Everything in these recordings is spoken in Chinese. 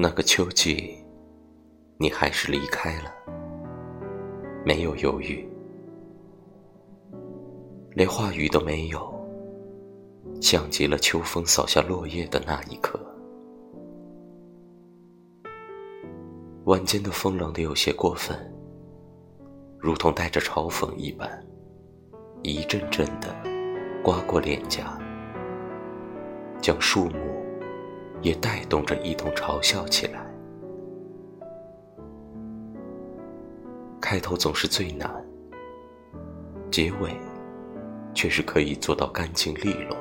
那个秋季，你还是离开了，没有犹豫，连话语都没有，像极了秋风扫下落叶的那一刻。晚间的风冷的有些过分，如同带着嘲讽一般，一阵阵的刮过脸颊，将树木。也带动着一同嘲笑起来。开头总是最难，结尾却是可以做到干净利落。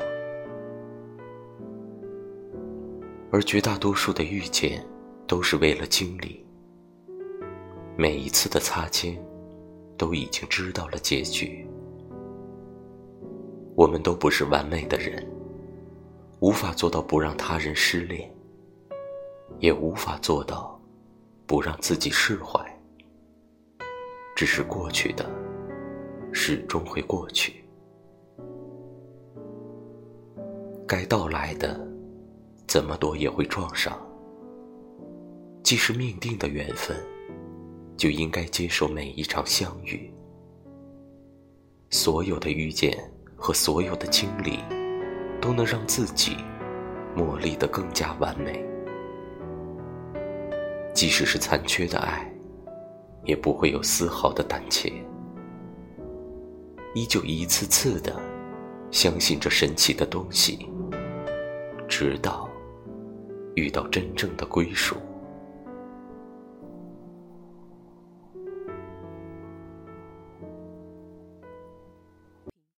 而绝大多数的遇见，都是为了经历。每一次的擦肩，都已经知道了结局。我们都不是完美的人。无法做到不让他人失恋，也无法做到不让自己释怀。只是过去的，始终会过去；该到来的，怎么躲也会撞上。既是命定的缘分，就应该接受每一场相遇。所有的遇见和所有的经历。都能让自己磨砺得更加完美。即使是残缺的爱，也不会有丝毫的胆怯，依旧一次次的相信这神奇的东西，直到遇到真正的归属。